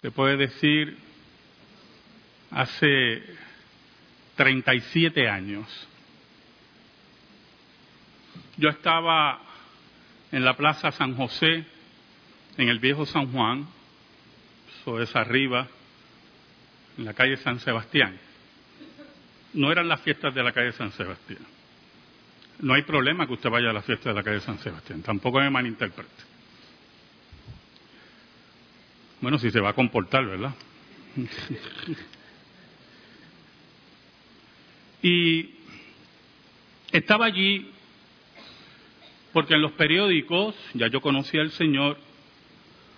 se puede decir, hace 37 años. Yo estaba en la Plaza San José, en el viejo San Juan, eso es arriba, en la calle San Sebastián. No eran las fiestas de la calle San Sebastián. No hay problema que usted vaya a la fiesta de la calle San Sebastián, tampoco me malinterprete. Bueno, si se va a comportar, ¿verdad? y estaba allí porque en los periódicos, ya yo conocía al Señor,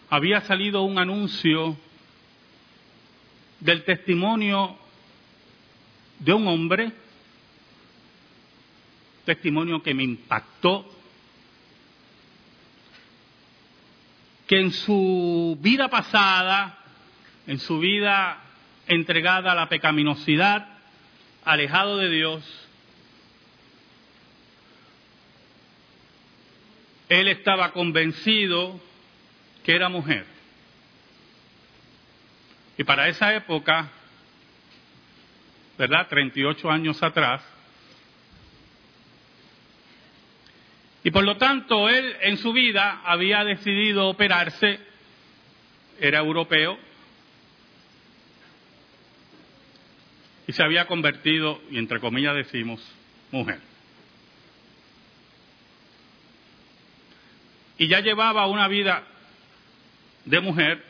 había salido un anuncio del testimonio de un hombre, testimonio que me impactó, que en su vida pasada, en su vida entregada a la pecaminosidad, alejado de Dios, él estaba convencido que era mujer. Y para esa época, ¿verdad? 38 años atrás, y por lo tanto él en su vida había decidido operarse, era europeo, y se había convertido, y entre comillas decimos, mujer. y ya llevaba una vida de mujer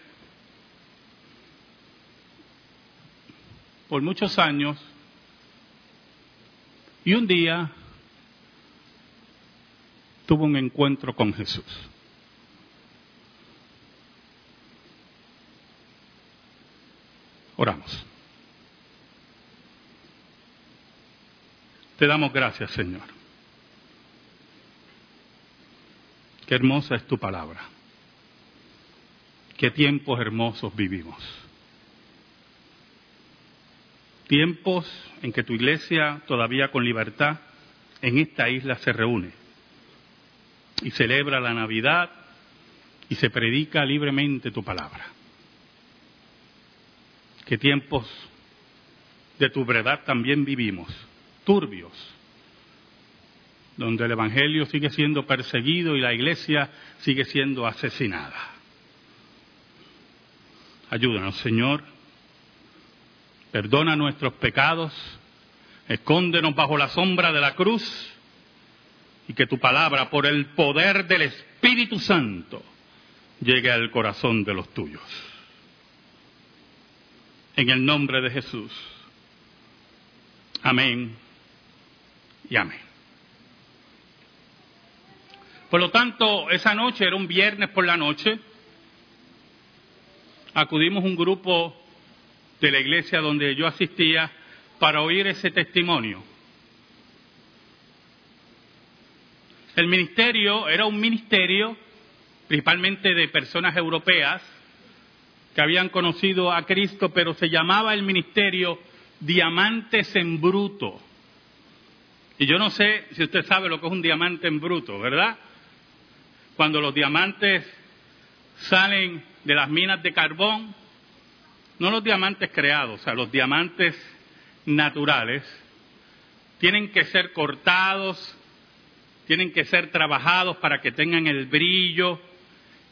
por muchos años. Y un día tuvo un encuentro con Jesús. Oramos. Te damos gracias, Señor Qué hermosa es tu palabra. Qué tiempos hermosos vivimos. Tiempos en que tu iglesia, todavía con libertad, en esta isla se reúne y celebra la Navidad y se predica libremente tu palabra. Qué tiempos de tu verdad también vivimos, turbios, donde el Evangelio sigue siendo perseguido y la iglesia sigue siendo asesinada. Ayúdanos, Señor. Perdona nuestros pecados. Escóndenos bajo la sombra de la cruz y que tu palabra, por el poder del Espíritu Santo, llegue al corazón de los tuyos. En el nombre de Jesús. Amén y amén. Por lo tanto, esa noche, era un viernes por la noche, acudimos un grupo de la iglesia donde yo asistía para oír ese testimonio. El ministerio era un ministerio principalmente de personas europeas que habían conocido a Cristo, pero se llamaba el ministerio Diamantes en Bruto. Y yo no sé si usted sabe lo que es un diamante en bruto, ¿verdad? cuando los diamantes salen de las minas de carbón, no los diamantes creados, o sea, los diamantes naturales, tienen que ser cortados, tienen que ser trabajados para que tengan el brillo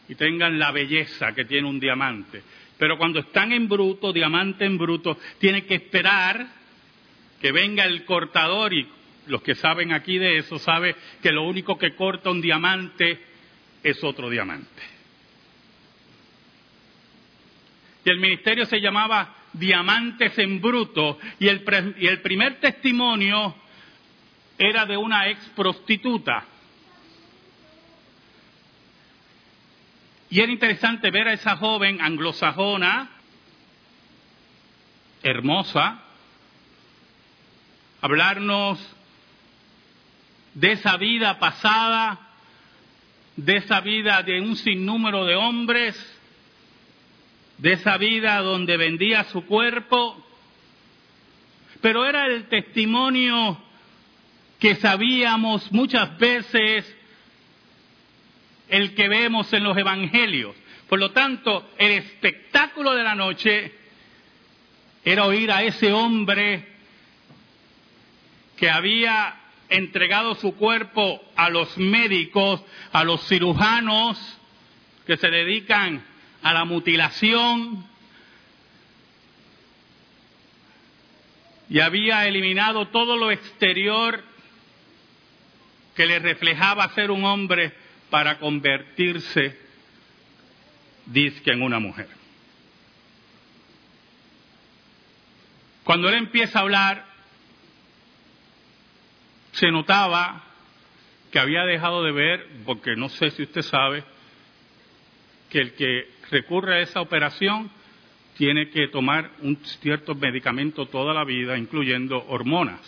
y tengan la belleza que tiene un diamante. Pero cuando están en bruto, diamante en bruto, tienen que esperar que venga el cortador y los que saben aquí de eso saben que lo único que corta un diamante es otro diamante. Y el ministerio se llamaba Diamantes en Bruto y el, y el primer testimonio era de una ex prostituta. Y era interesante ver a esa joven anglosajona, hermosa, hablarnos de esa vida pasada de esa vida de un sinnúmero de hombres, de esa vida donde vendía su cuerpo, pero era el testimonio que sabíamos muchas veces el que vemos en los evangelios. Por lo tanto, el espectáculo de la noche era oír a ese hombre que había entregado su cuerpo a los médicos, a los cirujanos que se dedican a la mutilación, y había eliminado todo lo exterior que le reflejaba ser un hombre para convertirse, disque, en una mujer. Cuando él empieza a hablar, se notaba que había dejado de ver, porque no sé si usted sabe, que el que recurre a esa operación tiene que tomar un cierto medicamento toda la vida, incluyendo hormonas,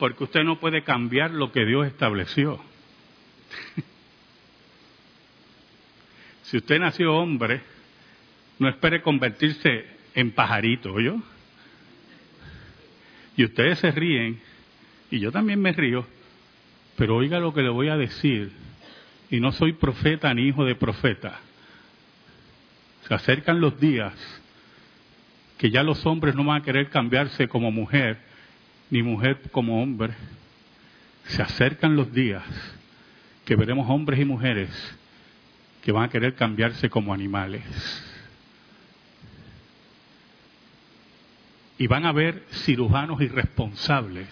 porque usted no puede cambiar lo que Dios estableció. si usted nació hombre, no espere convertirse en pajarito, ¿yo? Y ustedes se ríen, y yo también me río, pero oiga lo que le voy a decir, y no soy profeta ni hijo de profeta se acercan los días que ya los hombres no van a querer cambiarse como mujer, ni mujer como hombre. Se acercan los días que veremos hombres y mujeres que van a querer cambiarse como animales. Y van a haber cirujanos irresponsables,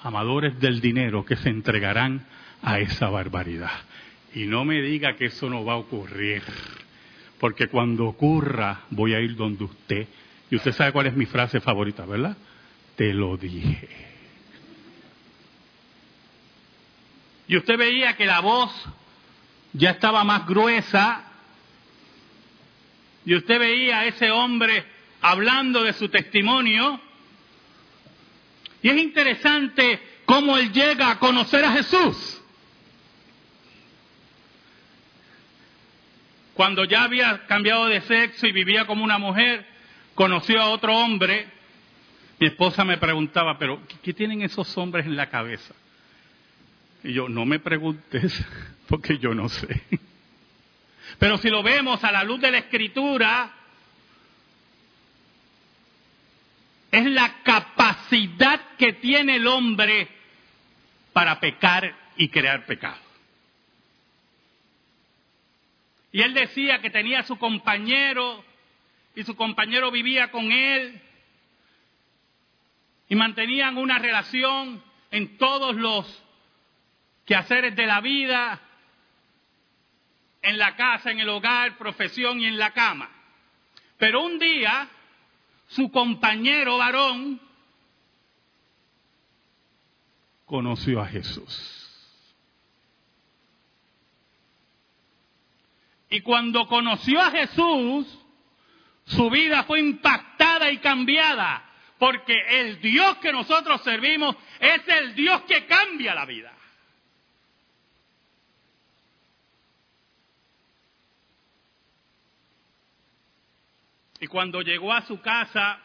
amadores del dinero, que se entregarán a esa barbaridad. Y no me diga que eso no va a ocurrir porque cuando ocurra voy a ir donde usted. Y usted sabe cuál es mi frase favorita, ¿verdad? Te lo dije. Y usted veía que la voz ya estaba más gruesa. Y usted veía a ese hombre hablando de su testimonio. Y es interesante cómo él llega a conocer a Jesús. Cuando ya había cambiado de sexo y vivía como una mujer, conoció a otro hombre. Mi esposa me preguntaba, pero ¿qué tienen esos hombres en la cabeza? Y yo, no me preguntes, porque yo no sé. Pero si lo vemos a la luz de la escritura, es la capacidad que tiene el hombre para pecar y crear pecado. Y él decía que tenía a su compañero y su compañero vivía con él y mantenían una relación en todos los quehaceres de la vida, en la casa, en el hogar, profesión y en la cama. Pero un día su compañero varón conoció a Jesús. Y cuando conoció a Jesús, su vida fue impactada y cambiada, porque el Dios que nosotros servimos es el Dios que cambia la vida. Y cuando llegó a su casa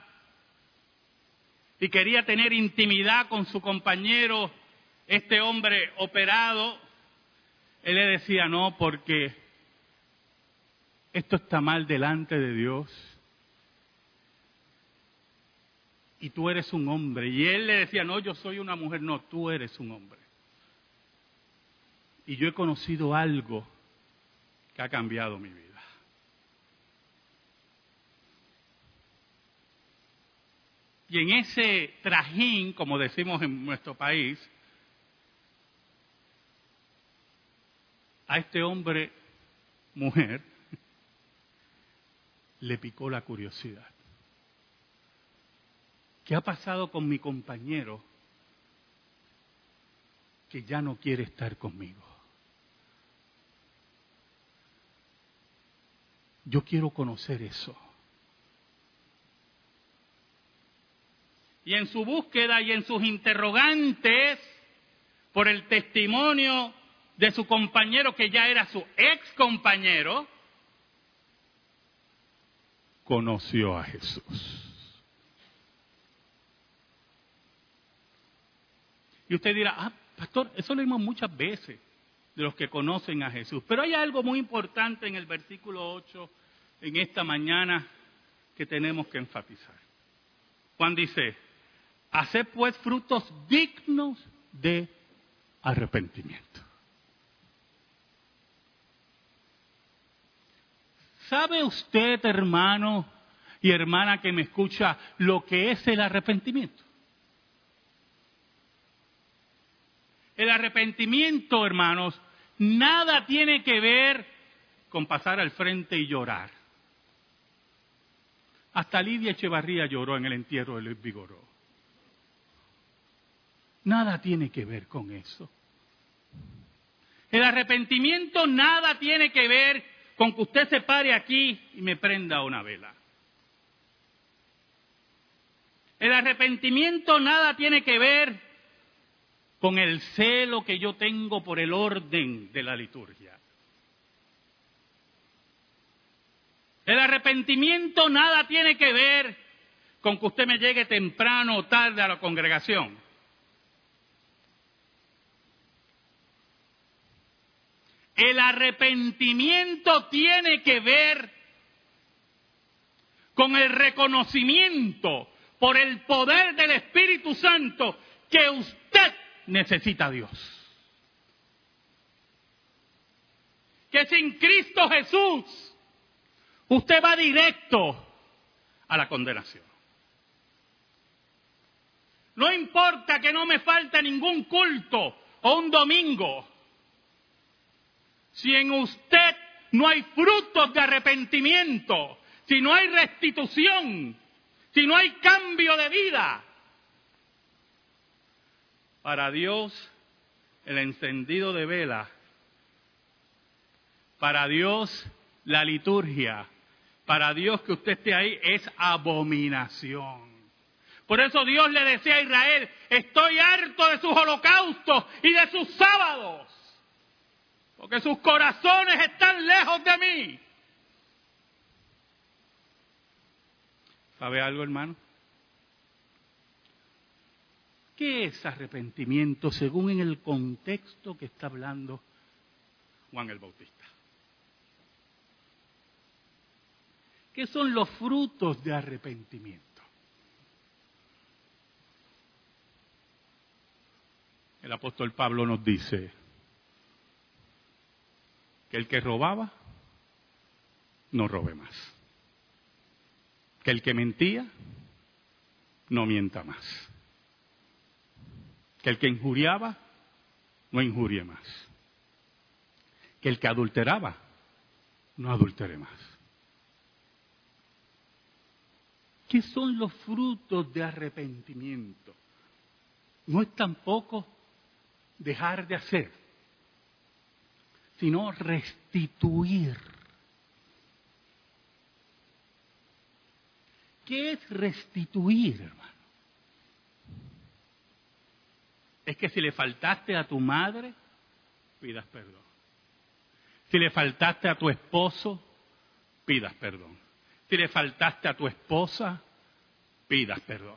y quería tener intimidad con su compañero, este hombre operado, él le decía, no, porque esto está mal delante de Dios. Y tú eres un hombre. Y él le decía, no, yo soy una mujer. No, tú eres un hombre. Y yo he conocido algo que ha cambiado mi vida. Y en ese trajín, como decimos en nuestro país, a este hombre, mujer, le picó la curiosidad. ¿Qué ha pasado con mi compañero que ya no quiere estar conmigo? Yo quiero conocer eso. Y en su búsqueda y en sus interrogantes por el testimonio de su compañero que ya era su ex compañero, conoció a Jesús. Y usted dirá, ah, pastor, eso lo vimos muchas veces. de los que conocen a Jesús. Pero hay algo muy importante en el versículo 8 en esta mañana que tenemos que enfatizar. Juan dice, haced pues frutos dignos de arrepentimiento. ¿Sabe usted, hermano y hermana que me escucha, lo que es el arrepentimiento? El arrepentimiento, hermanos, nada tiene que ver con pasar al frente y llorar. Hasta Lidia Echevarría lloró en el entierro de Luis Vigoró. Nada tiene que ver con eso. El arrepentimiento nada tiene que ver con que usted se pare aquí y me prenda una vela. El arrepentimiento nada tiene que ver con el celo que yo tengo por el orden de la liturgia. El arrepentimiento nada tiene que ver con que usted me llegue temprano o tarde a la congregación. El arrepentimiento tiene que ver con el reconocimiento por el poder del Espíritu Santo que usted necesita Dios. Que sin Cristo Jesús usted va directo a la condenación. No importa que no me falte ningún culto o un domingo. Si en usted no hay frutos de arrepentimiento, si no hay restitución, si no hay cambio de vida, para Dios el encendido de vela, para Dios la liturgia, para Dios que usted esté ahí es abominación. Por eso Dios le decía a Israel, estoy harto de sus holocaustos y de sus sábados, porque sus corazones están lejos de mí. ¿Sabe algo, hermano? ¿Qué es arrepentimiento según en el contexto que está hablando Juan el Bautista? ¿Qué son los frutos de arrepentimiento? El apóstol Pablo nos dice que el que robaba, no robe más. Que el que mentía, no mienta más que el que injuriaba no injurie más. Que el que adulteraba no adultere más. ¿Qué son los frutos de arrepentimiento? No es tampoco dejar de hacer, sino restituir. ¿Qué es restituir, hermano? Es que si le faltaste a tu madre, pidas perdón. Si le faltaste a tu esposo, pidas perdón. Si le faltaste a tu esposa, pidas perdón.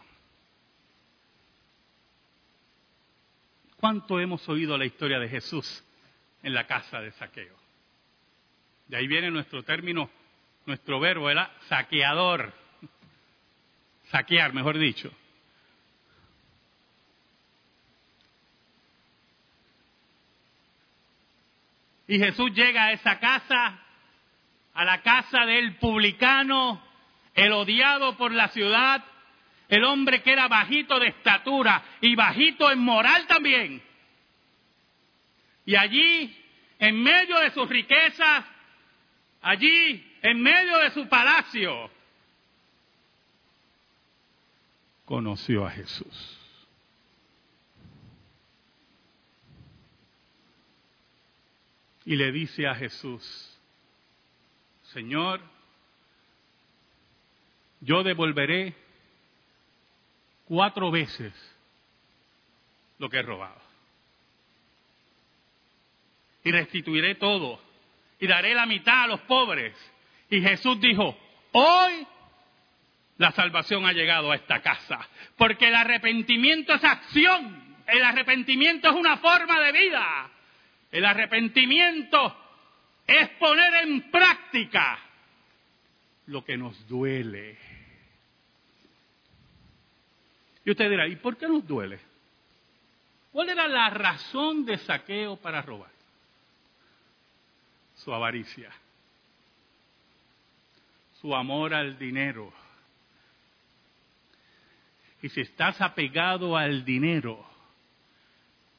¿Cuánto hemos oído la historia de Jesús en la casa de saqueo? De ahí viene nuestro término, nuestro verbo, era saqueador. Saquear, mejor dicho. Y Jesús llega a esa casa, a la casa del publicano, el odiado por la ciudad, el hombre que era bajito de estatura y bajito en moral también. Y allí, en medio de sus riquezas, allí, en medio de su palacio, conoció a Jesús. Y le dice a Jesús, Señor, yo devolveré cuatro veces lo que he robado. Y restituiré todo. Y daré la mitad a los pobres. Y Jesús dijo, hoy la salvación ha llegado a esta casa. Porque el arrepentimiento es acción. El arrepentimiento es una forma de vida. El arrepentimiento es poner en práctica lo que nos duele. Y usted dirá, ¿y por qué nos duele? ¿Cuál era la razón de saqueo para robar? Su avaricia, su amor al dinero. Y si estás apegado al dinero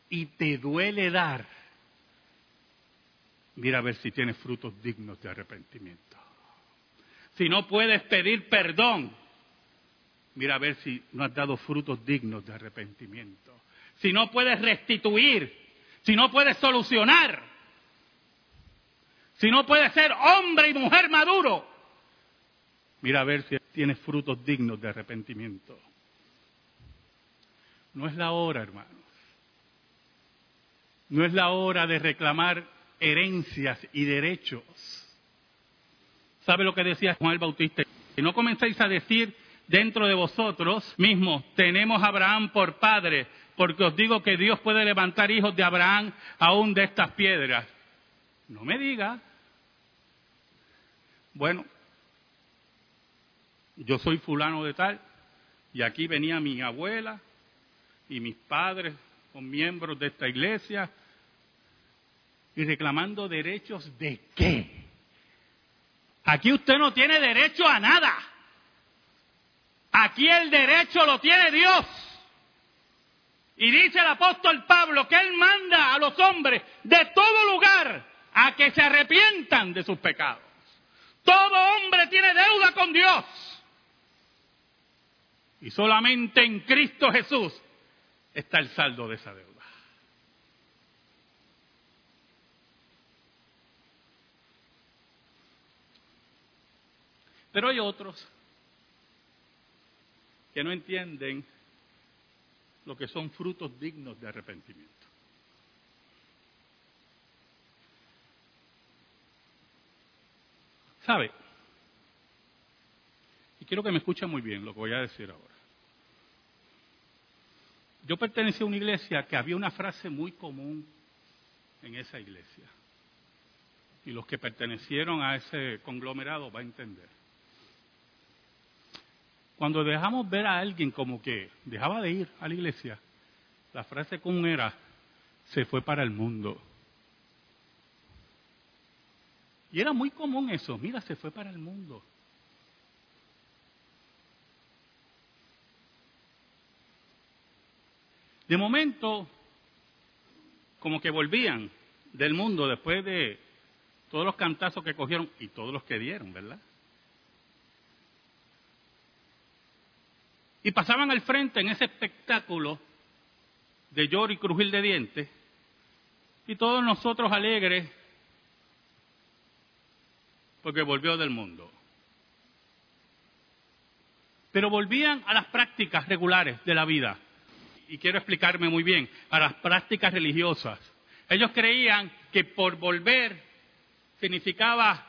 y te duele dar, mira a ver si tienes frutos dignos de arrepentimiento. Si no puedes pedir perdón, mira a ver si no has dado frutos dignos de arrepentimiento. Si no puedes restituir, si no puedes solucionar, si no puedes ser hombre y mujer maduro, mira a ver si tienes frutos dignos de arrepentimiento. No es la hora, hermanos. No es la hora de reclamar herencias y derechos. ¿Sabe lo que decía Juan el Bautista? Si no comenzáis a decir dentro de vosotros mismos, tenemos a Abraham por padre, porque os digo que Dios puede levantar hijos de Abraham aún de estas piedras. No me diga. Bueno, yo soy fulano de tal, y aquí venía mi abuela y mis padres son miembros de esta iglesia, y reclamando derechos de qué? Aquí usted no tiene derecho a nada. Aquí el derecho lo tiene Dios. Y dice el apóstol Pablo que él manda a los hombres de todo lugar a que se arrepientan de sus pecados. Todo hombre tiene deuda con Dios. Y solamente en Cristo Jesús está el saldo de esa deuda. Pero hay otros que no entienden lo que son frutos dignos de arrepentimiento. ¿Sabe? Y quiero que me escuchen muy bien lo que voy a decir ahora. Yo pertenecía a una iglesia que había una frase muy común en esa iglesia. Y los que pertenecieron a ese conglomerado va a entender. Cuando dejamos ver a alguien como que dejaba de ir a la iglesia, la frase común era, se fue para el mundo. Y era muy común eso, mira, se fue para el mundo. De momento, como que volvían del mundo después de todos los cantazos que cogieron y todos los que dieron, ¿verdad? Y pasaban al frente en ese espectáculo de lloro y crujir de dientes, y todos nosotros alegres porque volvió del mundo. Pero volvían a las prácticas regulares de la vida. Y quiero explicarme muy bien, a las prácticas religiosas. Ellos creían que por volver significaba,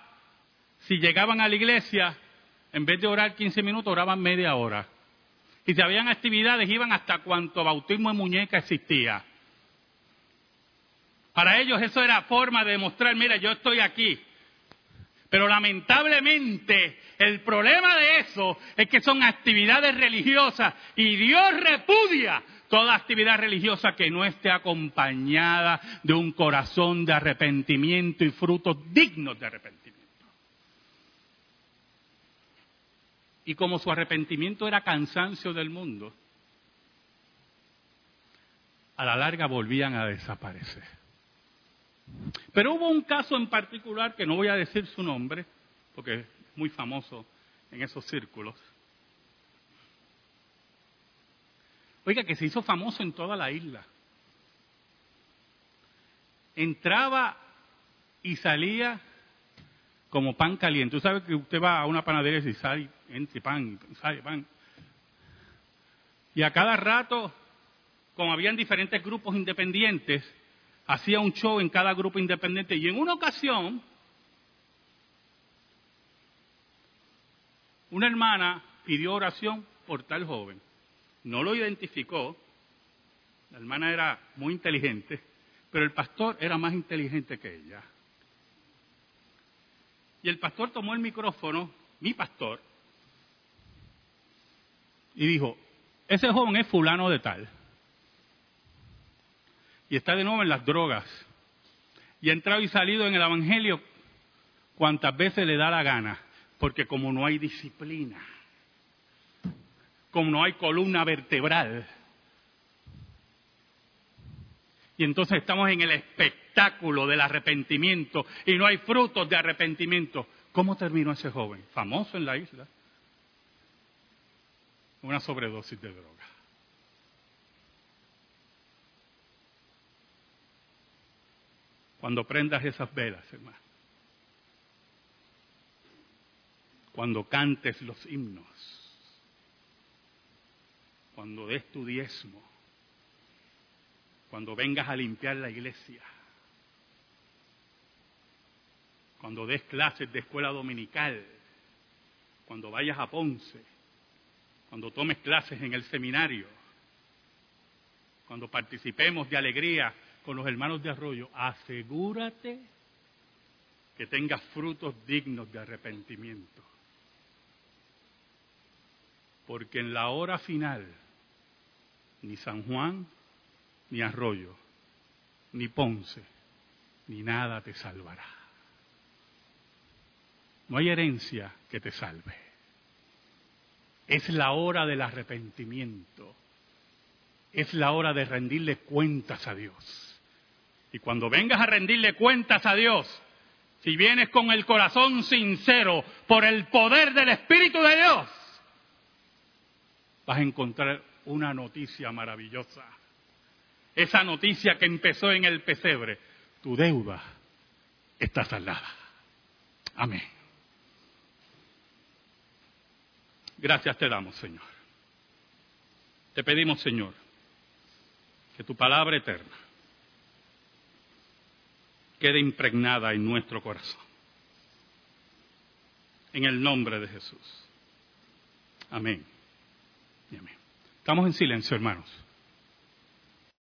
si llegaban a la iglesia, en vez de orar 15 minutos, oraban media hora. Y si habían actividades, iban hasta cuanto bautismo de muñeca existía. Para ellos eso era forma de demostrar, mira, yo estoy aquí. Pero lamentablemente el problema de eso es que son actividades religiosas y Dios repudia toda actividad religiosa que no esté acompañada de un corazón de arrepentimiento y frutos dignos de arrepentimiento. Y como su arrepentimiento era cansancio del mundo, a la larga volvían a desaparecer. Pero hubo un caso en particular, que no voy a decir su nombre, porque es muy famoso en esos círculos. Oiga, que se hizo famoso en toda la isla. Entraba y salía como pan caliente. Usted sabe que usted va a una panadería y sale, entre pan, sale pan. Y a cada rato, como habían diferentes grupos independientes, hacía un show en cada grupo independiente. Y en una ocasión, una hermana pidió oración por tal joven. No lo identificó. La hermana era muy inteligente, Pero el pastor era más inteligente que ella. Y el pastor tomó el micrófono, mi pastor, y dijo, ese joven es fulano de tal. Y está de nuevo en las drogas. Y ha entrado y salido en el Evangelio cuantas veces le da la gana. Porque como no hay disciplina, como no hay columna vertebral, y entonces estamos en el espectáculo del arrepentimiento y no hay frutos de arrepentimiento. ¿Cómo terminó ese joven? Famoso en la isla. Una sobredosis de droga. Cuando prendas esas velas, hermano. Cuando cantes los himnos. Cuando des tu diezmo cuando vengas a limpiar la iglesia, cuando des clases de escuela dominical, cuando vayas a Ponce, cuando tomes clases en el seminario, cuando participemos de alegría con los hermanos de Arroyo, asegúrate que tengas frutos dignos de arrepentimiento. Porque en la hora final, ni San Juan, ni Arroyo, ni Ponce, ni nada te salvará. No hay herencia que te salve. Es la hora del arrepentimiento. Es la hora de rendirle cuentas a Dios. Y cuando vengas a rendirle cuentas a Dios, si vienes con el corazón sincero por el poder del Espíritu de Dios, vas a encontrar una noticia maravillosa esa noticia que empezó en el pesebre, tu deuda está saldada. Amén. Gracias te damos, Señor. Te pedimos, Señor, que tu palabra eterna quede impregnada en nuestro corazón. En el nombre de Jesús. Amén. Y amén. Estamos en silencio, hermanos.